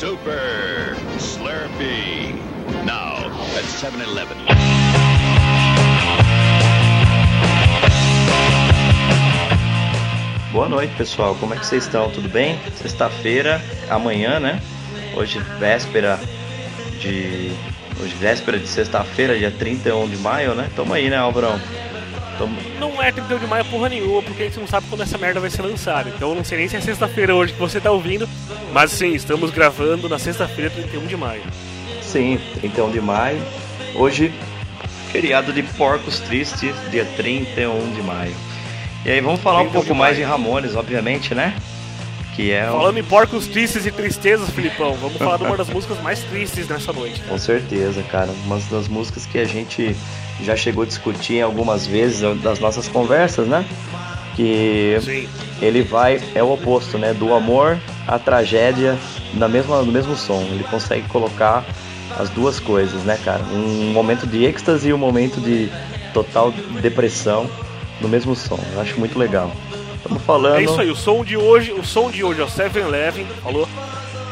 Super Slurpee. Now at 7-Eleven. Boa noite, pessoal. Como é que vocês estão? Tudo bem? Sexta-feira, amanhã, né? Hoje véspera de hoje véspera de sexta-feira, dia 31 de maio, né? Tamo aí, né, Alvarão? Tamo... Não é 31 de maio porra nenhuma, porque a gente não sabe quando essa merda vai ser lançada. Então eu não sei nem se é sexta-feira hoje que você tá ouvindo, mas sim, estamos gravando na sexta-feira, 31 de maio. Sim, 31 de maio. Hoje, feriado de Porcos Tristes, dia 31 de maio. E aí vamos falar um pouco mais de Ramones, obviamente, né? Que é Falando em porcos tristes e tristezas, Filipão, vamos falar de uma das músicas mais tristes nessa noite. Com certeza, cara. Uma das músicas que a gente já chegou a discutir algumas vezes das nossas conversas, né? Que Sim. ele vai, é o oposto, né? Do amor à tragédia na mesma, no mesmo som. Ele consegue colocar as duas coisas, né, cara? Um momento de êxtase e um momento de total depressão no mesmo som. Eu acho muito legal. Estamos falando. É isso aí, o som de hoje, o som de hoje é o 7-Eleven, falou?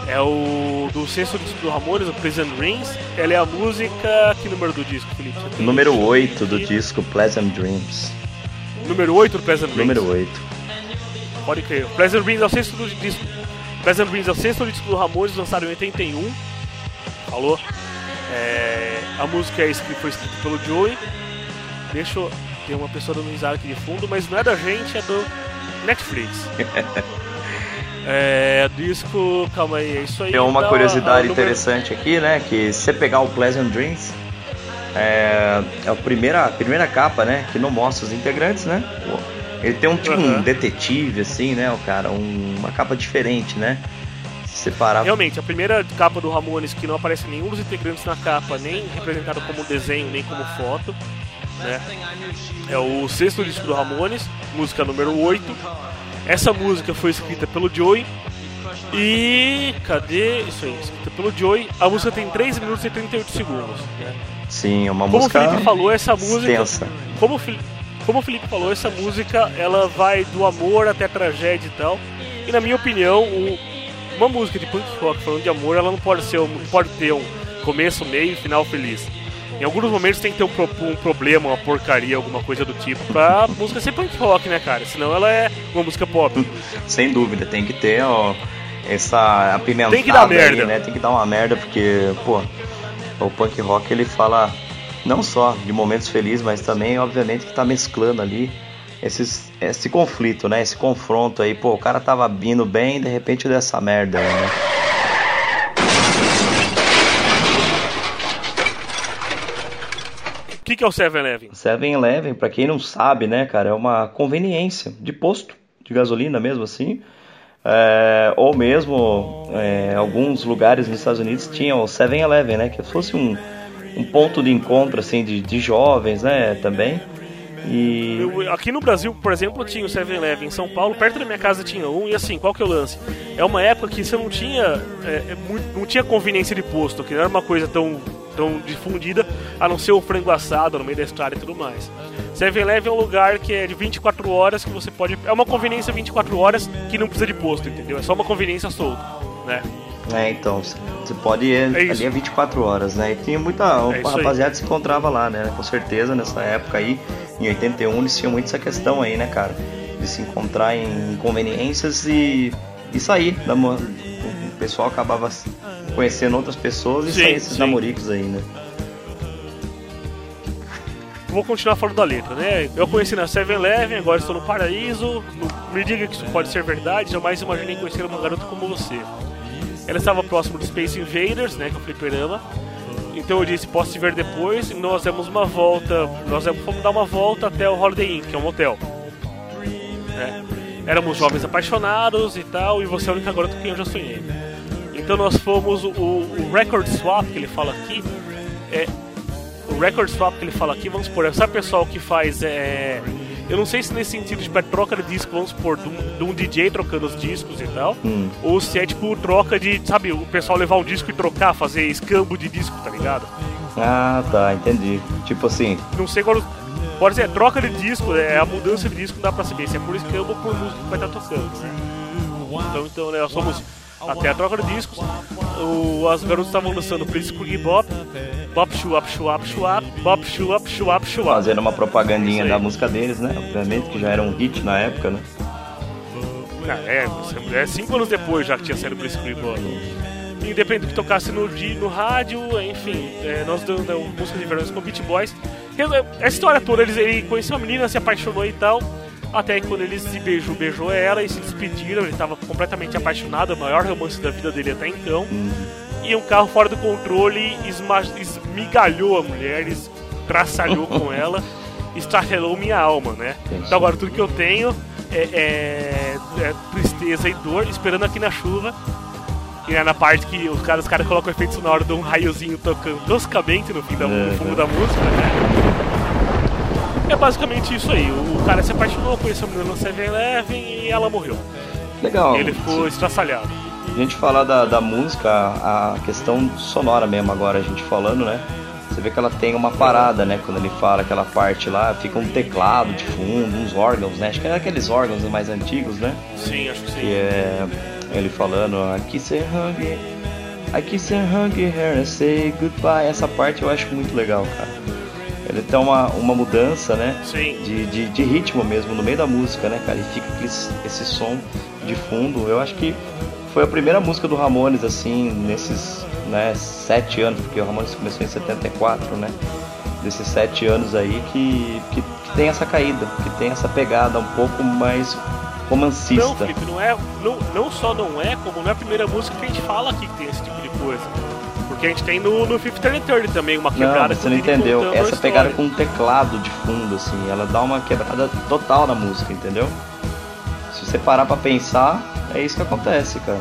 É o do sexto disco do Ramones, o Pleasant Dreams. Ela é a música. Que número do disco, Felipe? Número 8 do disco Pleasant Dreams. Número 8 do Pleasant Dreams? Número 8. Pode crer. Pleasant Dreams é o sexto do disco. Pleasant Dreams é o sexto disco do Ramones, lançado em 81. Falou? É, a música é escrita, foi escrita pelo Joey. Deixa eu. Tem uma pessoa dando risada aqui de fundo, mas não é da gente, é do Netflix. é, disco, calma aí, é isso aí. Tem uma tá, curiosidade interessante aqui, né? Que se você pegar o Pleasant Dreams, é, é a primeira, a primeira capa, né? Que não mostra os integrantes, né? Ele tem um tipo uhum. um detetive, assim, né? O cara, um, uma capa diferente, né? Separar. Realmente, a primeira capa do Ramones que não aparece nenhum dos integrantes na capa, nem representado como desenho, nem como foto. Né? É o sexto disco do Ramones, música número 8. Essa música foi escrita pelo Joey. E. Cadê? Isso aí, escrita pelo Joey. A música tem 3 minutos e 38 segundos. Né? Sim, uma como música. Como o Felipe falou, essa música. Extensa. Como o, Felipe, como o Felipe falou, essa música ela vai do amor até a tragédia e tal. E na minha opinião, o, uma música de punk rock falando de amor, ela não pode ser, não pode ter um começo, meio e final feliz. Em alguns momentos tem que ter um, um, problema, uma porcaria, alguma coisa do tipo, pra música ser punk rock, né, cara? Senão ela é uma música pop. Sem dúvida, tem que ter ó, essa apimentada tem que dar merda. Aí, né? Tem que dar uma merda, porque, pô, o punk rock ele fala não só de momentos felizes, mas também, obviamente, que tá mesclando ali esses, esse conflito, né? Esse confronto aí, pô, o cara tava vindo bem e de repente deu essa merda, né? que, que é o 7-Eleven? 7-Eleven, para quem não sabe, né, cara, é uma conveniência de posto de gasolina mesmo assim. É, ou mesmo é, alguns lugares nos Estados Unidos tinham o 7-Eleven, né, que fosse um, um ponto de encontro assim de, de jovens, né, também. E... Eu, aqui no Brasil, por exemplo, tinha o 7-Eleven em São Paulo, perto da minha casa tinha um, e assim, qual que é o lance? É uma época que você não tinha, é, é não tinha conveniência de posto, que não era uma coisa tão tão difundida, a não ser o frango assado no meio da estrada e tudo mais. 7-Eleven é um lugar que é de 24 horas que você pode. É uma conveniência 24 horas que não precisa de posto, entendeu? É só uma conveniência solta, né? É, então, você pode ir é ali a 24 horas, né? E tinha muita. É rapaziada se encontrava lá, né? Com certeza, nessa época aí, em 81, eles tinham muito essa questão aí, né, cara? De se encontrar em conveniências e, e sair. O pessoal acabava conhecendo outras pessoas e sim, sair esses sim. namoricos aí, né? Vou continuar falando da letra, né? Eu conheci na 7-Eleven, agora estou no paraíso. Me diga que isso pode ser verdade, jamais imaginei conhecer uma garota como você. Ela estava próximo do Space Invaders, né? Que é o fliperama. Então eu disse, posso te ver depois. E nós demos uma volta, nós fomos dar uma volta até o Holiday Inn, que é um motel. É. Éramos jovens apaixonados e tal, e você é a única garota com quem eu já sonhei. Então nós fomos o, o record swap que ele fala aqui. É, o record swap que ele fala aqui, vamos supor, essa pessoal que faz. É, eu não sei se nesse sentido de troca de disco, vamos supor, de um, de um DJ trocando os discos e tal. Hum. Ou se é tipo troca de, sabe, o pessoal levar um disco e trocar, fazer escambo de disco, tá ligado? Ah, tá, entendi. Tipo assim. Não sei qual. Pode ser, troca de disco, é a mudança de disco, não dá pra saber se é por escambo ou por música que vai estar tocando. Né? Então, então, né, nós somos até a troca de discos. O, as garotas estavam lançando Prince Kug Bop, Bop Shuap Shuap Shuap, Bop Shuap Shuap Shuap. Fazendo uma propagandinha da música deles, né? Obviamente que já era um hit na época, né? Ah, é, é cinco anos depois já que tinha saído Kug Bop independente do que tocasse no, no rádio, enfim, é, nós damos né, música de verão com Beat Boys. Essa história toda, eles, ele conheceu a menina, se apaixonou e tal. Até que quando ele se beijou, beijou ela e se despediram. Ele estava completamente apaixonado, o maior romance da vida dele até então. E um carro fora do controle esmigalhou a mulher, traçalhou com ela, estracelou minha alma, né? Então agora tudo que eu tenho é, é, é tristeza e dor, esperando aqui na chuva e é na parte que os caras, os caras colocam o efeito sonoro de um raiozinho tocando toscamente no, fim da, no fundo da música, né? É basicamente isso aí. O cara se apaixonou, conheceu a menina no 7-Eleven e ela morreu. Legal. Ele ficou sim. estraçalhado. A gente falar da, da música, a questão sonora mesmo agora, a gente falando, né? Você vê que ela tem uma parada, né? Quando ele fala aquela parte lá, fica um teclado de fundo, uns órgãos, né? Acho que é aqueles órgãos mais antigos, né? Sim, acho que sim. Que é ele falando I kiss her hug I kiss her hug her and say goodbye. Essa parte eu acho muito legal, cara. Ele tem uma, uma mudança, né? Sim. De, de, de ritmo mesmo no meio da música, né, cara? E fica esse, esse som de fundo. Eu acho que foi a primeira música do Ramones, assim, nesses né, sete anos, porque o Ramones começou em 74, né? Desses sete anos aí que, que, que tem essa caída, que tem essa pegada um pouco mais romancista. Não, Felipe, não é. Não, não só não é, como não é a primeira música que a gente fala aqui que tem esse tipo de coisa. Porque a gente tem no, no Fifth Third também uma quebrada Não, você não entendeu. Essa pegada com um teclado de fundo, assim, ela dá uma quebrada total na música, entendeu? Se você parar pra pensar, é isso que acontece, cara.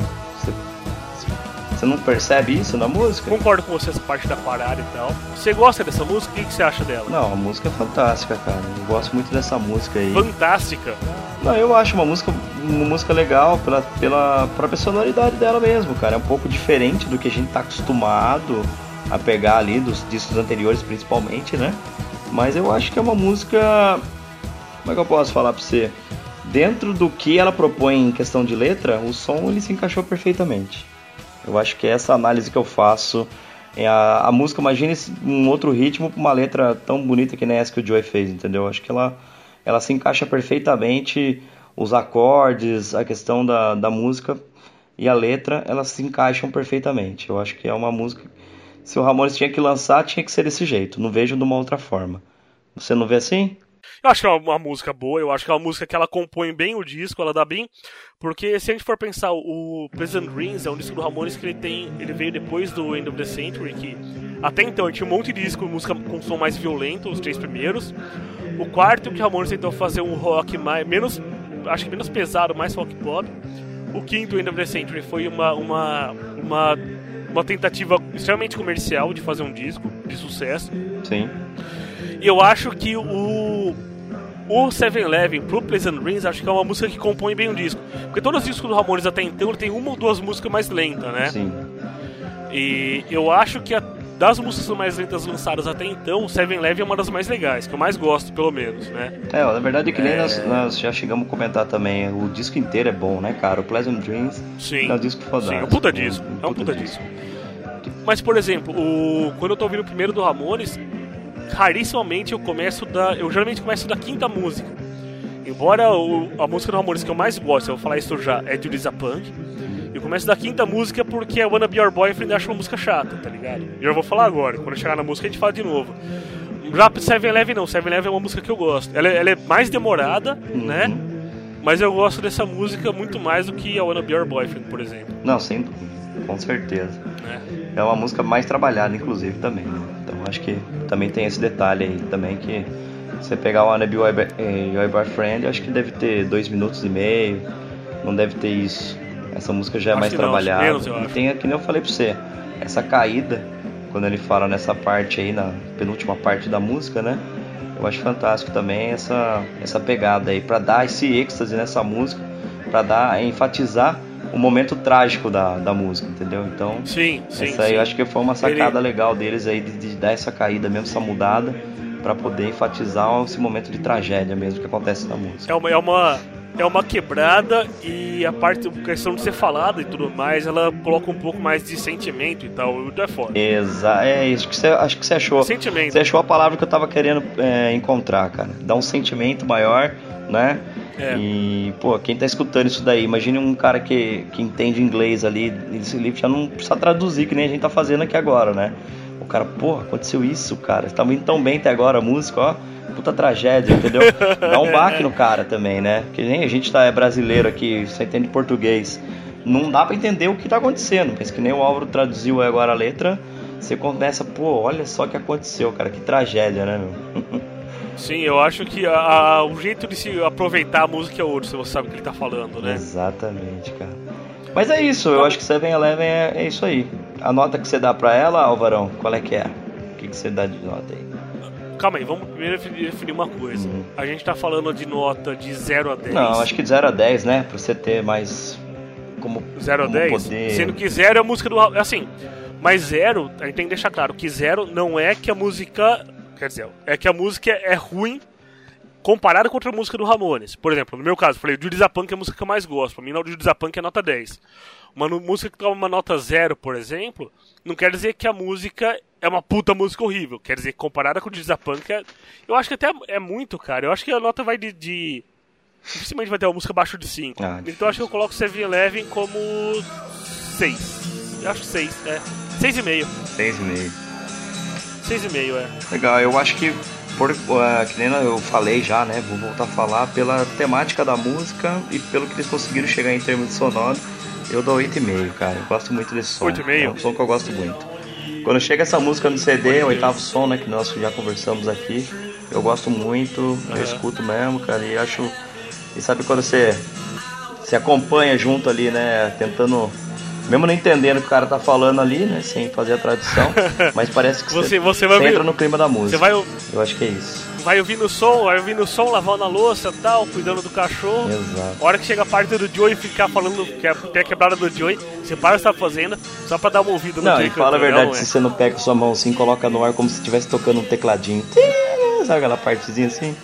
Você não percebe isso na música? Concordo com você essa parte da parada e tal. Você gosta dessa música? O que você acha dela? Não, a música é fantástica, cara. Eu gosto muito dessa música aí. Fantástica? Não, eu acho uma música, uma música legal pela, pela própria sonoridade dela mesmo, cara. É um pouco diferente do que a gente tá acostumado a pegar ali dos discos anteriores, principalmente, né? Mas eu acho que é uma música. Como é que eu posso falar pra você? Dentro do que ela propõe em questão de letra, o som ele se encaixou perfeitamente. Eu acho que essa análise que eu faço. É a, a música, imagine um outro ritmo com uma letra tão bonita que nem essa que o Joey fez, entendeu? Eu acho que ela, ela se encaixa perfeitamente, os acordes, a questão da, da música e a letra, elas se encaixam perfeitamente. Eu acho que é uma música. Se o Ramones tinha que lançar, tinha que ser desse jeito. Não vejo de uma outra forma. Você não vê assim? Eu acho que é uma, música boa, eu acho que é uma música que ela compõe bem o disco, ela dá bem. Porque se a gente for pensar, o Pleasant Dreams é um disco do Ramones que ele tem. Ele veio depois do End of the Century, que até então tinha um monte de disco, música com som mais violento, os três primeiros. O quarto, que o Ramones tentou fazer um rock mais, menos. Acho que menos pesado, mais folk pop. O quinto, End of the Century, foi uma, uma, uma, uma tentativa extremamente comercial de fazer um disco de sucesso. Sim. E eu acho que o o Seven Eleven pro Pleasant Dreams acho que é uma música que compõe bem o disco. Porque todos os discos do Ramones até então tem uma ou duas músicas mais lentas, né? Sim. E eu acho que a, das músicas mais lentas lançadas até então, Seven Eleven é uma das mais legais, que eu mais gosto, pelo menos, né? É, na verdade é que nem é... nós, nós, já chegamos a comentar também, o disco inteiro é bom, né, cara? O Pleasant Dreams Sim. é um disco fodástico. Sim, é um puta disco. Um, um é um puta, puta disco. disco. Mas, por exemplo, o, quando eu tô ouvindo o primeiro do Ramones, rarissimamente eu começo da. Eu geralmente começo da quinta música. Embora o, a música do Ramones que eu mais gosto, eu vou falar isso já, é de Lisa Punk. Eu começo da quinta música porque a Wanna Be Your Boyfriend acha uma música chata, tá ligado? E eu vou falar agora, quando chegar na música a gente fala de novo. Já Seven Eleven não, Seven Eleven é uma música que eu gosto. Ela, ela é mais demorada, uhum. né? Mas eu gosto dessa música muito mais do que a Wanna Be Your Boyfriend, por exemplo. Não, sem dúvida, com certeza. É, é uma música mais trabalhada, inclusive, também. Né? Então acho que também tem esse detalhe aí também que você pegar o Wanna Be Your Boyfriend, acho que deve ter dois minutos e meio, não deve ter isso. Essa música já é acho mais trabalhada. Menos, e tem, que nem eu falei pra você, essa caída, quando ele fala nessa parte aí, na penúltima parte da música, né? Eu acho fantástico também essa, essa pegada aí, para dar esse êxtase nessa música, para dar, enfatizar o momento trágico da, da música, entendeu? Então, sim, sim, essa aí sim. eu acho que foi uma sacada Ele... legal deles aí de, de, dar essa caída mesmo, essa mudada, para poder enfatizar esse momento de tragédia mesmo que acontece na música. É uma, é uma é uma quebrada e a parte, a questão de ser falada e tudo mais, ela coloca um pouco mais de sentimento e tal. O é foda. Exato, é isso que você, acho que você achou. Sentimento. Você achou a palavra que eu tava querendo é, encontrar, cara. Dá um sentimento maior, né? É. E, pô, quem tá escutando isso daí, imagine um cara que, que entende inglês ali, esse livro já não precisa traduzir, que nem a gente tá fazendo aqui agora, né? O cara, pô, aconteceu isso, cara. Tá indo tão bem até agora a música, ó. Puta tragédia, entendeu? Dá um baque no cara também, né? Que nem a gente tá é brasileiro aqui, só entende português. Não dá para entender o que tá acontecendo. Pensa que nem o Álvaro traduziu agora a letra. Você começa, pô, olha só o que aconteceu, cara. Que tragédia, né, meu? Sim, eu acho que a, a, o jeito de se aproveitar a música é outro, se você sabe o que ele tá falando, né? Exatamente, cara. Mas é isso, eu acho que Seven Eleven é, é isso aí. A nota que você dá pra ela, Alvarão, qual é que é? O que, que você dá de nota aí? Calma aí, vamos primeiro definir uma coisa. Uhum. A gente tá falando de nota de 0 a 10. Não, acho que de 0 a 10, né? Pra você ter mais. Como. 0 a 10? Poder... Sendo que 0 é a música do. Assim. Mas 0, a gente tem que deixar claro que 0 não é que a música. Quer dizer, é que a música é ruim comparado com outra música do Ramones. Por exemplo, no meu caso, eu falei, o Judas Punk é a música que eu mais gosto. Pra mim, o Judas Punk é nota 10. Uma música que toma uma nota 0, por exemplo, não quer dizer que a música é uma puta música horrível. Quer dizer, comparada com o Judas Punk, é... eu acho que até é muito, cara. Eu acho que a nota vai de... de... Dificilmente vai ter uma música abaixo de 5. Ah, então acho que eu coloco Seven Eleven como 6. Eu acho 6, é. 6,5. 6,5. 6,5, é. Legal, eu acho que por, uh, que nem eu falei já, né? Vou voltar a falar pela temática da música e pelo que eles conseguiram chegar em termos de sonoro. Eu dou 8,5, cara. Eu gosto muito desse som. 8,5? É um som que eu gosto muito. Quando chega essa música no CD, o oitavo som, né? Que nós já conversamos aqui. Eu gosto muito, eu escuto mesmo, cara. E acho. E sabe quando você se acompanha junto ali, né? Tentando mesmo não entendendo o que o cara tá falando ali, né? Sem fazer a tradução. mas parece que você, você, vai você entra no clima da música. Você vai, Eu acho que é isso. Vai ouvindo o som, vai ouvindo o som, lavando a louça e tal, cuidando do cachorro. Exato. A hora que chega a parte do Joey ficar falando que é, que é a quebrada do Joey, você para o que você tá fazendo, só pra dar uma ouvida no Não, e fala a verdade, se você não pega sua mão assim, coloca no ar como se estivesse tocando um tecladinho. Sabe aquela partezinha assim?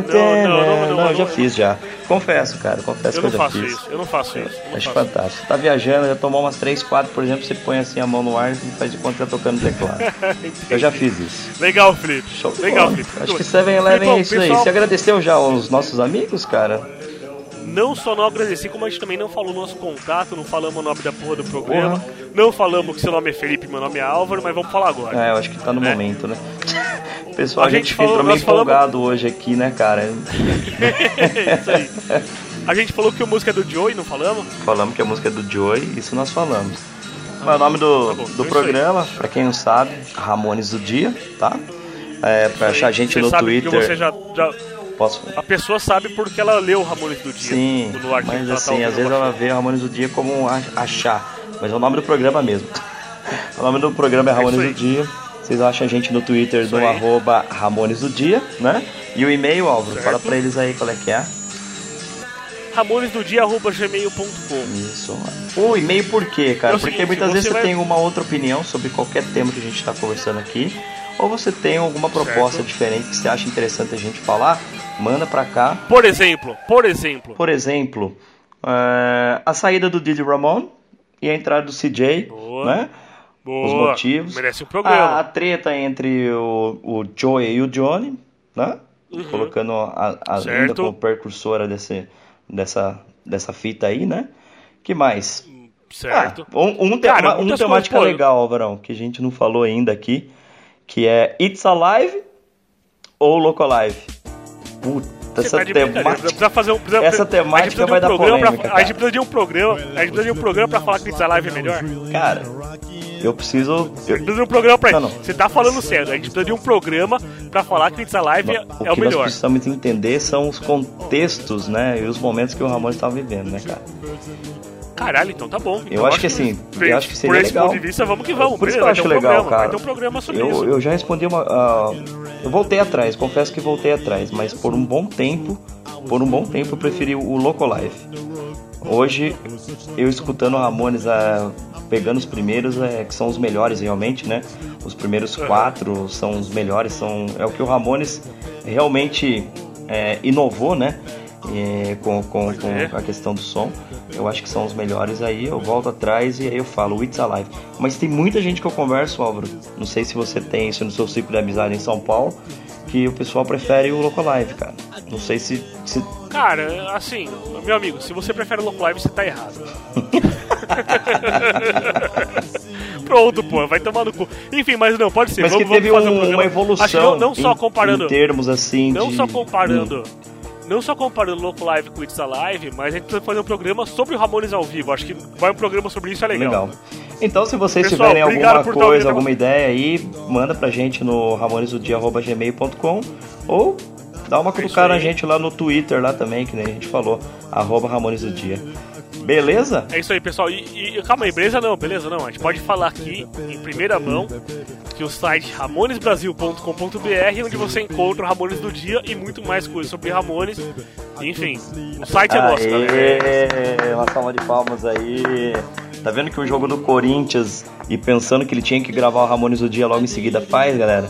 Não, não, não, já fiz já. Confesso, cara, confesso que eu já fiz. Isso, eu não faço isso. Acho fantástico. Tá viajando, já tomou umas 3, 4, por exemplo, você põe assim a mão no ar e faz de conta que tá tocando teclado. eu já fiz isso. Legal, Felipe. Show Legal, Felipe. Acho que 7-Eleven é isso aí. Você agradeceu já aos nossos amigos, cara? não só não agradeci, como a gente também não falou nosso contato, não falamos o nome da porra do programa, porra. não falamos que seu nome é Felipe meu nome é Álvaro, mas vamos falar agora. É, eu acho que tá no é. momento, né? Pessoal, a, gente, gente falou, entrou meio empolgado falamos... hoje aqui, né, cara? isso aí. A gente falou que a música é do Joey, não falamos? Falamos que a música é do Joey, isso nós falamos. Ah, o nome do, tá bom, do então programa, para quem não sabe, Ramones do Dia, tá? É, pra achar a gente você no Twitter. Que você já, já Posso... A pessoa sabe porque ela leu o Ramones do Dia. Sim, mas tá assim, tá às vezes ela vê o Ramones do Dia como achar. Mas é o nome do programa mesmo. o nome do programa é, é Ramones é do Dia. Vocês acham a gente no Twitter no arroba Ramones do Dia, né? E o e-mail, Álvaro, certo. fala pra eles aí qual é que é. ramonesdodia.gmail.com Isso. O e-mail por quê, cara? É Porque seguinte, muitas vezes você vai... tem uma outra opinião sobre qualquer tema que a gente está conversando aqui. Ou você tem alguma proposta certo. diferente que você acha interessante a gente falar, manda pra cá. Por exemplo, por exemplo. Por exemplo, uh, a saída do Didi Ramon e a entrada do CJ, Boa. né? Boa. Os motivos. Merece um programa. A, a treta entre o, o Joey e o Johnny, né? Uhum. Colocando a, a Linda como precursora desse, dessa, dessa fita aí, né? que mais? Certo. Ah, um, um, Cara, uma, temática coisas, legal, Alvarão, que a gente não falou ainda aqui, que é It's Alive ou Loco Alive. Puta, essa tá temática. Precisa fazer um, precisa, essa temática vai um dar polêmica. Pra, a gente precisa de um programa. A gente precisa de um programa pra falar que It's Alive é melhor. Cara, eu preciso. Eu... precisa de um programa pra. Não, não. Você tá falando certo. A gente precisa de um programa pra falar que Alive não, é o, o melhor. O que nós precisamos entender são os contextos, né? E os momentos que o Ramon estava vivendo, né, cara? Caralho, então tá bom. Então eu acho que assim, eu acho que seria por esse legal. ponto de vista, vamos que vamos. Por isso que eu acho um legal, programa, cara. Vai ter um programa sobre eu, isso. Eu já respondi uma. Uh, eu voltei atrás, confesso que voltei atrás, mas por um bom tempo, por um bom tempo eu preferi o Loco Life. Hoje, eu escutando o Ramones, uh, pegando os primeiros, é, que são os melhores realmente, né? Os primeiros quatro são os melhores, são, é o que o Ramones realmente é, inovou, né? é, com, com, com É. a questão do som. Eu acho que são os melhores aí. Eu volto atrás e aí eu falo, It's Alive. Mas tem muita gente que eu converso, Álvaro. Não sei se você tem isso no seu ciclo de amizade em São Paulo, que o pessoal prefere o Locolive, cara. Não sei se. se... Cara, assim, meu amigo, se você prefere o Loco Live, você tá errado. Pronto, pô, vai tomar no cu. Enfim, mas não, pode ser. Mas vamos, que teve vamos fazer um- um uma evolução. Acho que não, não só em- comparando. Em termos assim. Não de... só comparando. Não só comparando o Loco Live com o It's Alive, mas a gente precisa fazer um programa sobre o Ramones ao vivo. Acho que vai um programa sobre isso é legal. Legal. Então, se vocês Pessoal, tiverem alguma estar coisa, alguma ideia aí, manda pra gente no ramonesodia.gmail.com ou dá uma cutucada na gente lá no Twitter lá também, que nem a gente falou, arroba ramonesodia. Beleza? É isso aí, pessoal. E, e- calma aí, beleza não, beleza não. A gente pode falar aqui em primeira mão que o site ramonesbrasil.com.br, onde você encontra o Ramones do Dia e muito mais coisas sobre Ramones. Enfim, o site é nosso, galera. Aê, uma salva de palmas aí. Tá vendo que o jogo do Corinthians e pensando que ele tinha que gravar o Ramones do Dia logo em seguida faz, galera?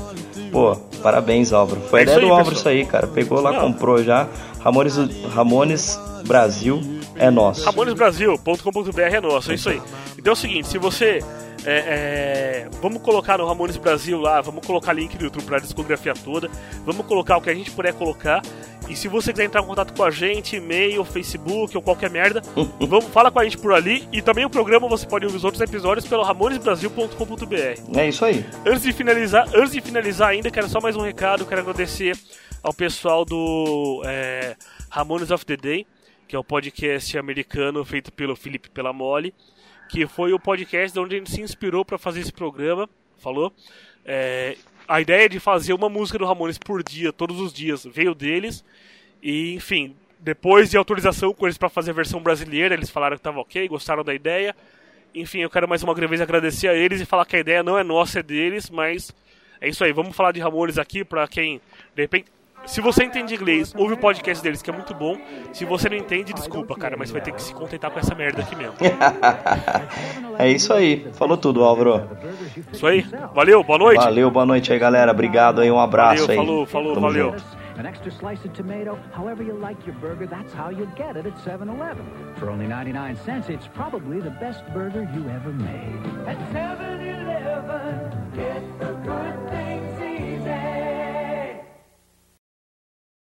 Pô, parabéns, Álvaro. Foi a É ideia do Álvaro isso aí, cara. Pegou lá, Não. comprou já. Ramones, Ramones Brasil é nosso. RamonesBrasil.com.br é nosso, é isso aí. Então é o seguinte, se você. é, é, vamos colocar no Ramones Brasil lá, vamos colocar link no YouTube pra discografia toda, vamos colocar o que a gente puder colocar. E se você quiser entrar em contato com a gente, e-mail, Facebook ou qualquer merda, vamos, fala com a gente por ali. E também o programa você pode ouvir os outros episódios pelo ramonesbrasil.com.br. É isso aí. Antes de finalizar, antes de finalizar ainda, quero só mais um recado, quero agradecer ao pessoal do é, Ramones of the Day, que é o podcast americano feito pelo Felipe Pelamole, que foi o podcast de onde a gente se inspirou para fazer esse programa, falou? É, a ideia de fazer uma música do Ramones por dia, todos os dias, veio deles, e enfim, depois de autorização com eles para fazer a versão brasileira, eles falaram que estava ok, gostaram da ideia. Enfim, eu quero mais uma vez agradecer a eles e falar que a ideia não é nossa, é deles, mas é isso aí. Vamos falar de Ramones aqui para quem, de repente, se você entende inglês, ouve o podcast deles que é muito bom. Se você não entende, desculpa, cara, mas vai ter que se contentar com essa merda aqui mesmo. É isso aí. Falou tudo, Álvaro. Isso aí. Valeu, boa noite. Valeu, boa noite aí, galera. Obrigado aí, um abraço Valeu, aí. falou, falou, Tamo valeu. junto. An extra slice of tomato, however you like your burger, that's how you get it at 7 Eleven. For only 99 cents, it's probably the best burger you ever made. At 7-Eleven, get the good